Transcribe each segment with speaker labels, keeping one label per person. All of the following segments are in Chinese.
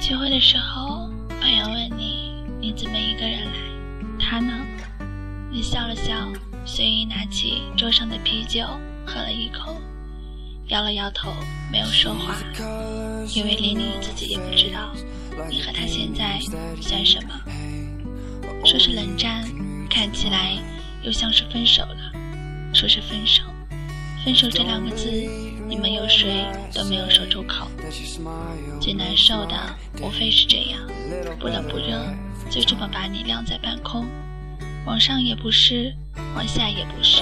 Speaker 1: 聚会的时候，朋友问你你怎么一个人来？他呢？你笑了笑，随意拿起桌上的啤酒喝了一口，摇了摇头，没有说话，因为连你自己也不知道你和他现在算什么。说是冷战，看起来又像是分手了；说是分手，分手这两个字，你们有谁都没有说出口。最难受的无非是这样，不冷不热，就这么把你晾在半空，往上也不是，往下也不是，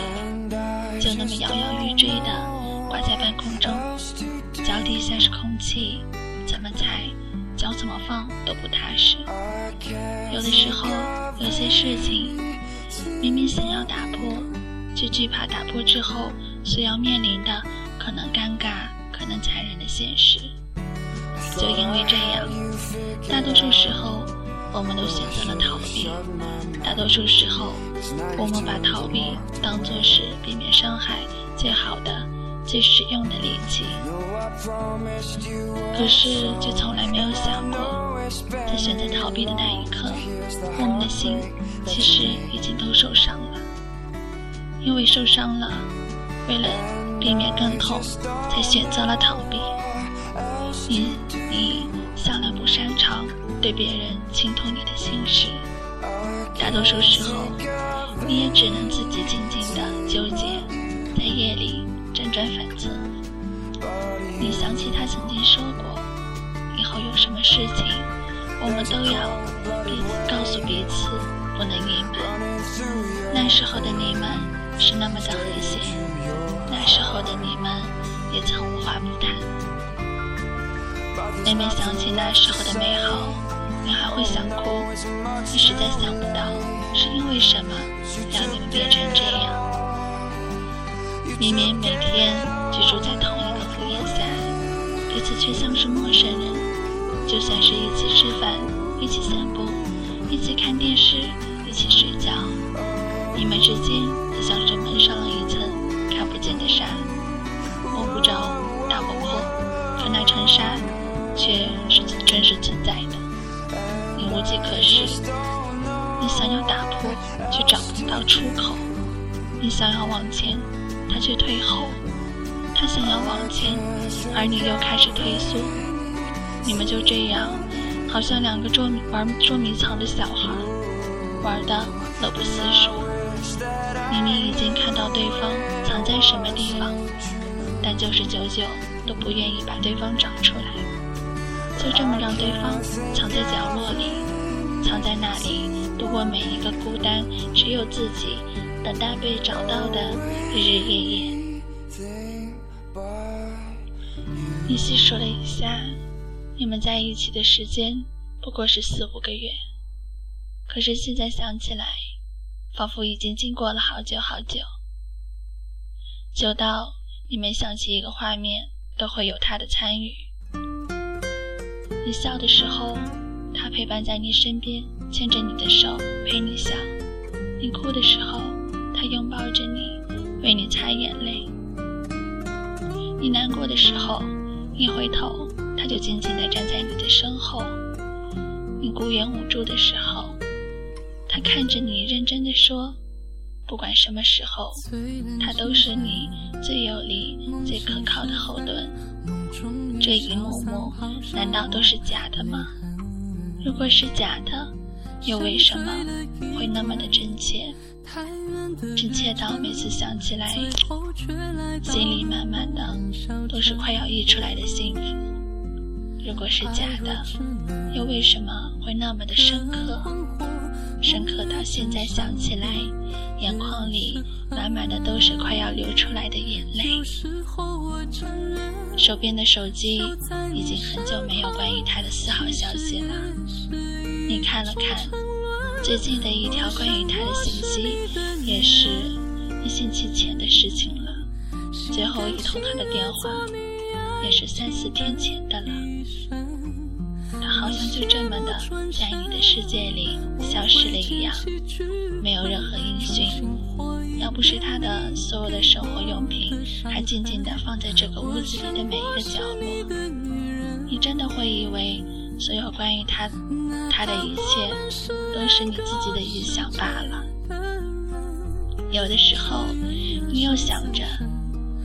Speaker 1: 就那么摇摇欲坠的挂在半空中，脚底下是空气，怎么踩，脚怎么放都不踏实。有的时候，有些事情明明想要打破，却惧怕打破之后所要面临的可能尴尬、可能残忍的现实。就因为这样，大多数时候我们都选择了逃避。大多数时候，我们把逃避当作是避免伤害最好的、最实用的利器。可是，却从来没有想过，在选择逃避的那一刻，我们的心其实已经都受伤了。因为受伤了，为了避免更痛，才选择了逃避。你你向来不擅长对别人倾吐你的心事，大多数时候，你也只能自己静静的纠结，在夜里辗转反侧。你想起他曾经说过，以后有什么事情，我们都要彼此告诉彼此，不能隐瞒。那时候的你们是那么的和谐，那时候的你们也曾无话不谈。每每想起那时候的美好，你还会想哭。你实在想不到是因为什么让你们变成这样。明明每天居住在同一个屋檐下，彼此却像是陌生人。就算是一起吃饭、一起散步、一起看电视、一起睡觉，你们之间像是蒙上了一层看不见的纱，摸不着、打不破，可那层纱。却是真实存在的，你无计可施，你想要打破，却找不到出口；你想要往前，他却退后；他想要往前，而你又开始退缩。你们就这样，好像两个捉玩捉迷藏的小孩，玩的乐不思蜀。明明已经看到对方藏在什么地方，但就是久久都不愿意把对方找出来。就这么让对方藏在角落里，藏在那里度过每一个孤单，只有自己等待被找到的日日夜夜。你细数了一下，你们在一起的时间不过是四五个月，可是现在想起来，仿佛已经经过了好久好久，久到你每想起一个画面，都会有他的参与。你笑的时候，他陪伴在你身边，牵着你的手陪你笑；你哭的时候，他拥抱着你，为你擦眼泪。你难过的时候，一回头，他就静静地站在你的身后。你孤言无助的时候，他看着你，认真地说：“不管什么时候，他都是你最有力、最可靠的后盾。”这一幕幕，难道都是假的吗？如果是假的，又为什么会那么的真切？真切到每次想起来，心里满满的都是快要溢出来的幸福。如果是假的，又为什么会那么的深刻？深刻到现在想起来，眼眶里满满的都是快要流出来的眼泪。手边的手机已经很久没有关于他的丝毫消息了。你看了看，最近的一条关于他的信息，也是一星期前的事情了。最后一通他的电话，也是三四天前的了。就这么的在你的世界里消失了一样，没有任何音讯。要不是他的所有的生活用品还静静地放在这个屋子里的每一个角落，你真的会以为所有关于他他的一切，都是你自己的臆想罢了。有的时候，你又想着，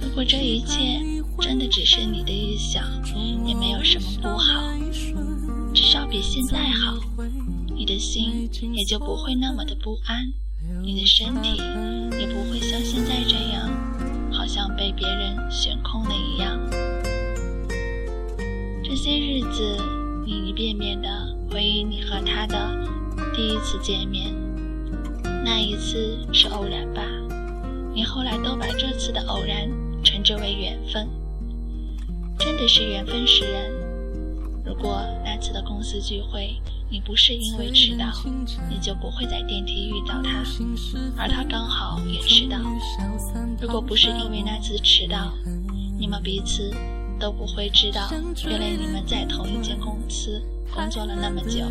Speaker 1: 如果这一切真的只是你的臆想，也没有什么不好，比现在好，你的心也就不会那么的不安，你的身体也不会像现在这样，好像被别人悬空了一样。这些日子，你一遍遍的回忆你和他的第一次见面。那一次是偶然吧？你后来都把这次的偶然称之为缘分，真的是缘分使然。如果那次的公司聚会你不是因为迟到，你就不会在电梯遇到他，而他刚好也迟到。如果不是因为那次迟到，你们彼此都不会知道，原来你们在同一间公司。工作了那么久，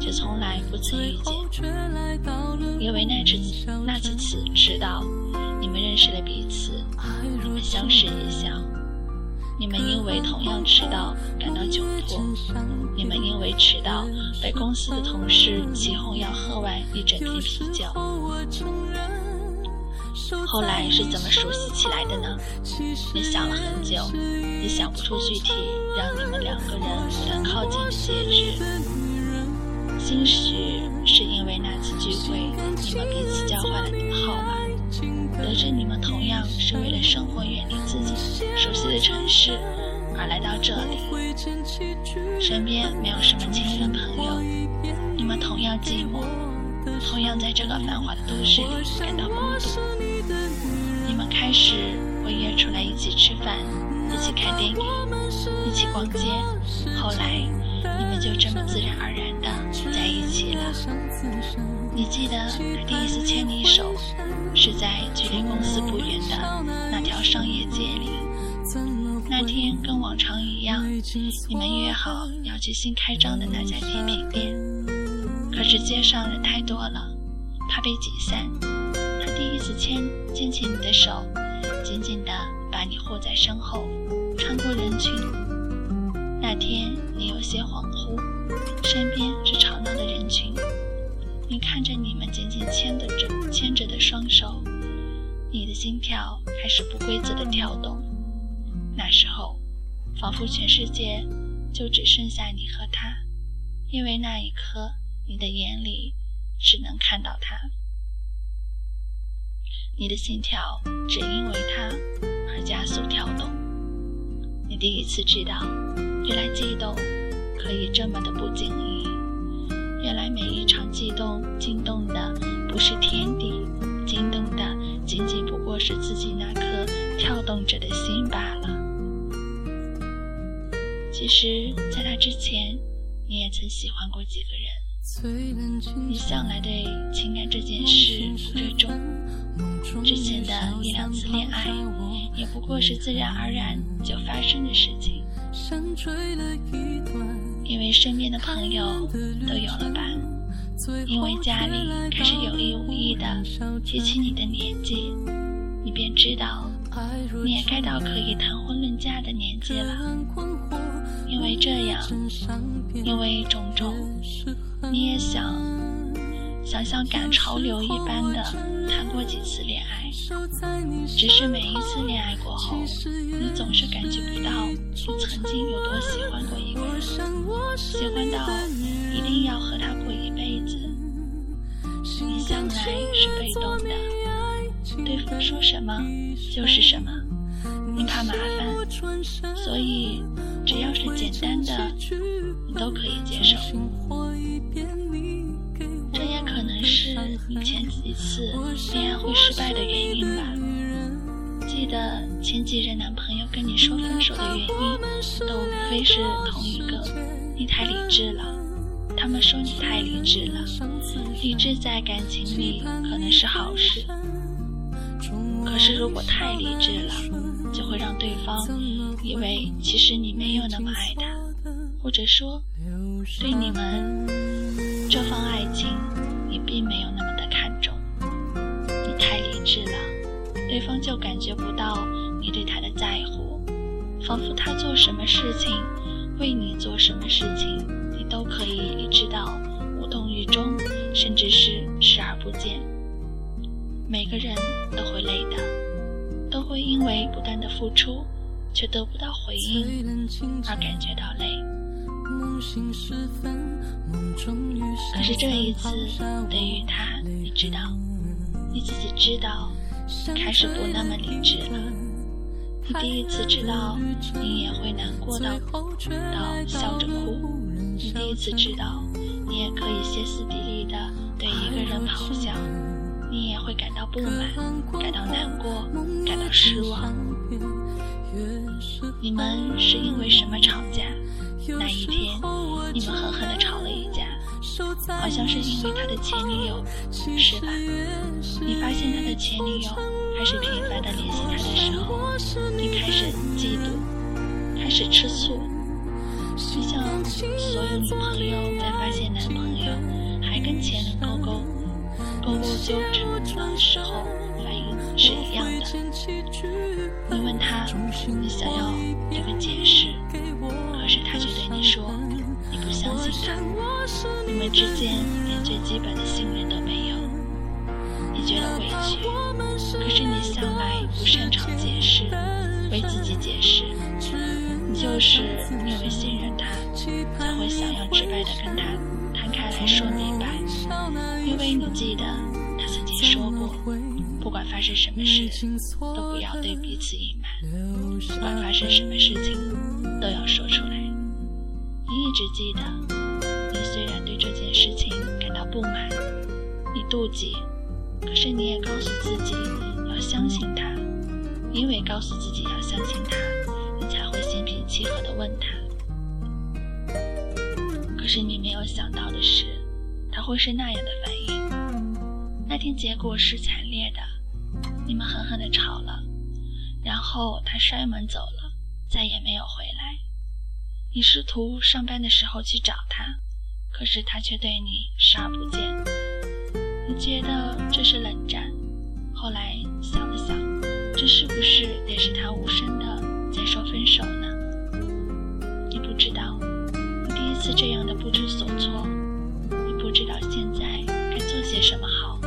Speaker 1: 却从来不曾遇见。因为那次那次迟迟到，你们认识了彼此，你们相视一笑。你们因为同样迟到感到窘迫，你们因为迟到被公司的同事起哄要喝完一整瓶啤酒。后来是怎么熟悉起来的呢？你想了很久，也想不出具体让你们两个人不断靠近的戒指。兴许是因为那次聚会，你们彼此交换了号码，得知你们同样是为了生活远离自己熟悉的城市而来到这里，身边没有什么亲人朋友，你们同样寂寞。同样在这个繁华的都市里感到孤独，你们开始会约出来一起吃饭，一起看电影，一起逛街。后来，你们就这么自然而然的在一起了。你记得第一次牵你手，是在距离公司不远的那条商业街里。那天跟往常一样，你们约好要去新开张的那家甜品店。可是街上人太多了，怕被挤散。他第一次牵牵起你的手，紧紧地把你护在身后，穿过人群。那天你有些恍惚，身边是吵闹的人群。你看着你们紧紧牵的着牵着的双手，你的心跳开始不规则的跳动。那时候，仿佛全世界就只剩下你和他，因为那一刻。你的眼里只能看到他，你的心跳只因为他而加速跳动。你第一次知道，原来悸动可以这么的不经意。原来每一场悸动惊动的不是天地，惊动的仅仅不过是自己那颗跳动着的心罢了。其实，在那之前，你也曾喜欢过几个人。你向来对情感这件事不热衷，之前的一两次恋爱也不过是自然而然就发生的事情。因为身边的朋友都有了吧，因为家里开始有意无意的提起你的年纪，你便知道你也该到可以谈婚论嫁的年纪了。因为这样，因为种种。你也想，想像赶潮流一般的谈过几次恋爱，只是每一次恋爱过后，你总是感觉不到你曾经有多喜欢过一个人，喜欢到一定要和他过一辈子。你向来是被动的，对方说什么就是什么，你怕麻烦，所以只要是简单的，你都可以接受。你前几次恋爱会失败的原因吧。记得前几任男朋友跟你说分手的原因，都无非是同一个：你太理智了。他们说你太理智了，理智在感情里可能是好事，可是如果太理智了，就会让对方以为其实你没有那么爱他，或者说对你们。这份爱情，你并没有那是了，对方就感觉不到你对他的在乎，仿佛他做什么事情，为你做什么事情，你都可以意识到无动于衷，甚至是视而不见。每个人都会累的，都会因为不断的付出却得不到回应而感觉到累。可是这一次，对于他，你知道。你自己知道，开始不那么理智了。你第一次知道，你也会难过到到笑着哭。你第一次知道，你也可以歇斯底里的对一个人咆哮。你也会感到不满，感到难过，感到失望。你们是因为什么吵架？那一天，你们狠狠地吵了一架，好像是因为他的前女友，是吧？你发现他的前女友开始频繁地联系他的时候，你开始嫉妒，开始吃醋。就像所有女朋友在发现男朋友还跟前任勾勾。勾勾纠缠的时候，反应是一样的。你问他，你想要这个解释，可是他却对你说，你不相信他。我们之间连最基本的信任都没有。你觉得委屈，可是你向来不擅长解释，为自己解释。你就是因为信任他，才会想要直白的跟他摊开来说明白。因为你记得他曾经说过，不管发生什么事，都不要对彼此隐瞒；不管发生什么事情，都要说出来。你一直记得，虽然对这件事情感到不满，你妒忌，可是你也告诉自己要相信他，因为告诉自己要相信他，你才会心平气和地问他。可是你没有想到的是。他会是那样的反应。那天结果是惨烈的，你们狠狠地吵了，然后他摔门走了，再也没有回来。你试图上班的时候去找他，可是他却对你视而不见。你觉得这是冷战，后来想了想，这是不是也是他无声的在说分手呢？你不知道，你第一次这样的不知所措。你不知道现在该做些什么好，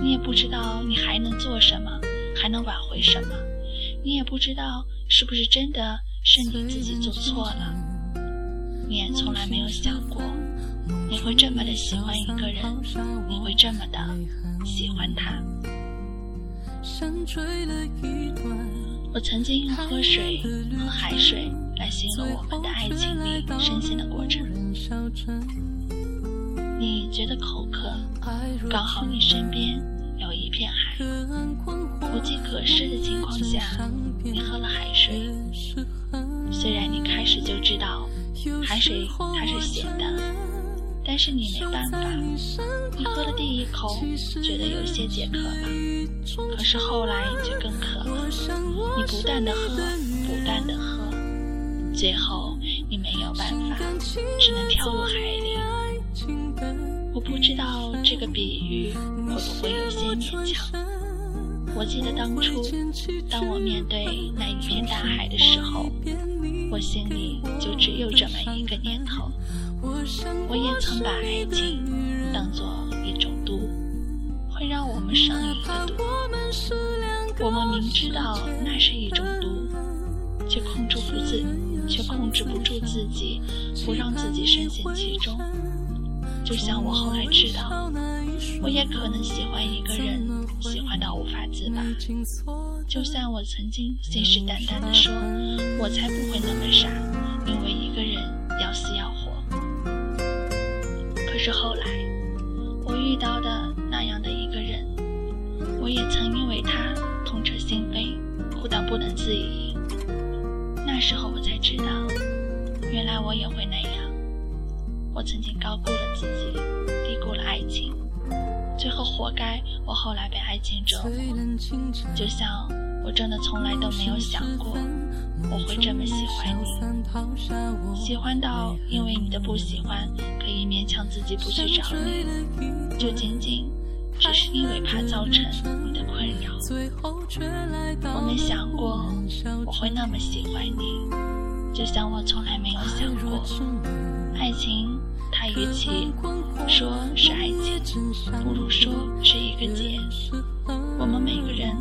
Speaker 1: 你也不知道你还能做什么，还能挽回什么，你也不知道是不是真的是你自己做错了，你也从来没有想过你会这么的喜欢一个人，你会这么的喜欢他。我曾经用喝水和海水来形容我们的爱情里深陷的过程。你觉得口渴，刚好你身边有一片海，无计可施的情况下，你喝了海水。虽然你开始就知道海水它是咸的，但是你没办法。你喝了第一口，觉得有些解渴了，可是后来就更渴了。你不断的喝，不断的喝，最后你没有办法，只能跳入海里。我不知道这个比喻会不会有些勉强。我记得当初，当我面对那一片大海的时候，我心里就只有这么一个念头。我也曾把爱情当作一种毒，会让我们上瘾的毒。我们明知道那是一种毒，却控制不自，却控制不住自己，不让自己深陷其中。就像我后来知道，我也可能喜欢一个人，喜欢到无法自拔。就像我曾经信誓旦旦地说，我才不会那么傻，因为一个人要死要活。可是后来，我遇到的那样的一个人，我也曾因为他痛彻心扉，哭到不能自已。那时候我才知道，原来我也会那样。我曾经高估了自己，低估了爱情，最后活该。我后来被爱情折磨，就像我真的从来都没有想过我会这么喜欢你，喜欢到因为你的不喜欢可以勉强自己不去找你，就仅仅只是因为怕造成你的困扰。我没想过我会那么喜欢你，就像我从来没有想过爱情。他与其说是爱情，不如说是一个结。我们每个人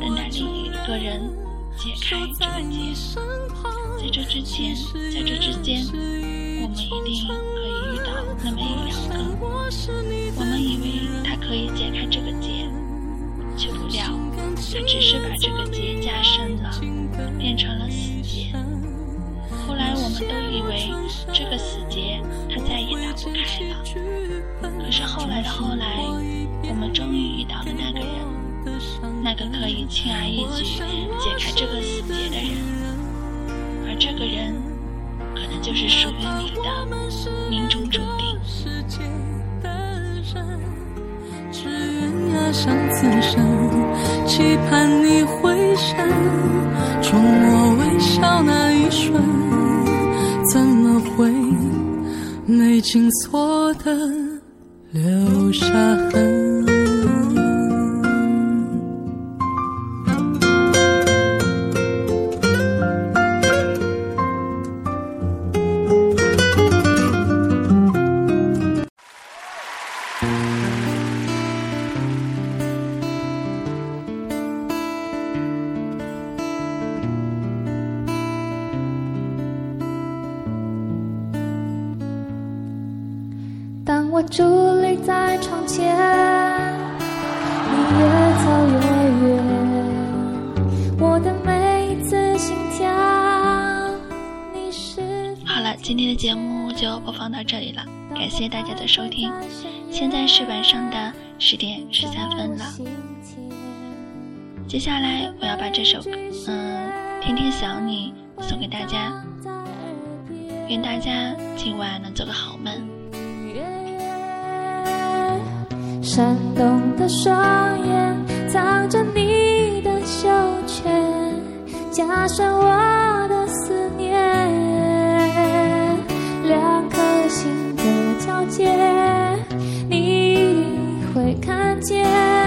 Speaker 1: 等待另一个人解开这个结。在这之前，在这之间，我们一定可以遇到那么一两个。我们以为他可以解开这个结，却不料他只是把这个结加深了，变成了死结。后来我们都以为这个死结他再也打不开了。可是后来的后来，我们终于遇到了那个人，那个可以轻而易举解开这个死结的人。而这个人，可能就是属于你的命中注定。
Speaker 2: 只愿压上此生，期盼你回神，冲我微笑那一瞬，怎么会没紧锁的留下痕？在窗前，你越走越远，我的每一次心跳，你是。
Speaker 1: 好了，今天的节目就播放到这里了，感谢大家的收听。现在是晚上的十点十三分了，接下来我要把这首嗯《天天想你》送给大家，愿大家今晚能做个好梦。
Speaker 2: 闪动的双眼藏着你的羞怯，加深我的思念。两颗心的交界，你会看见。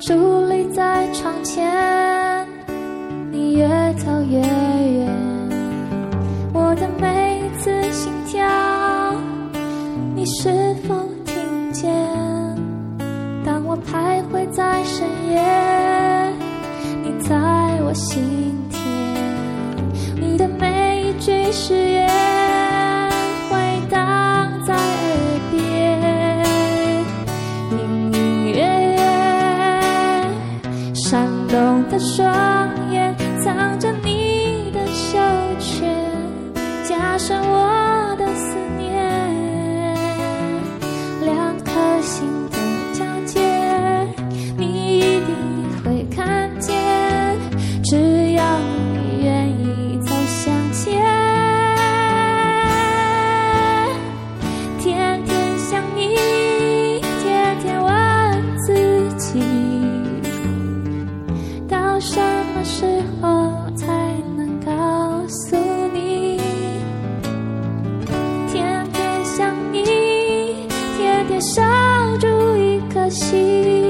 Speaker 2: 伫立在窗前，你越走越远，我的每一次心跳，你是的心，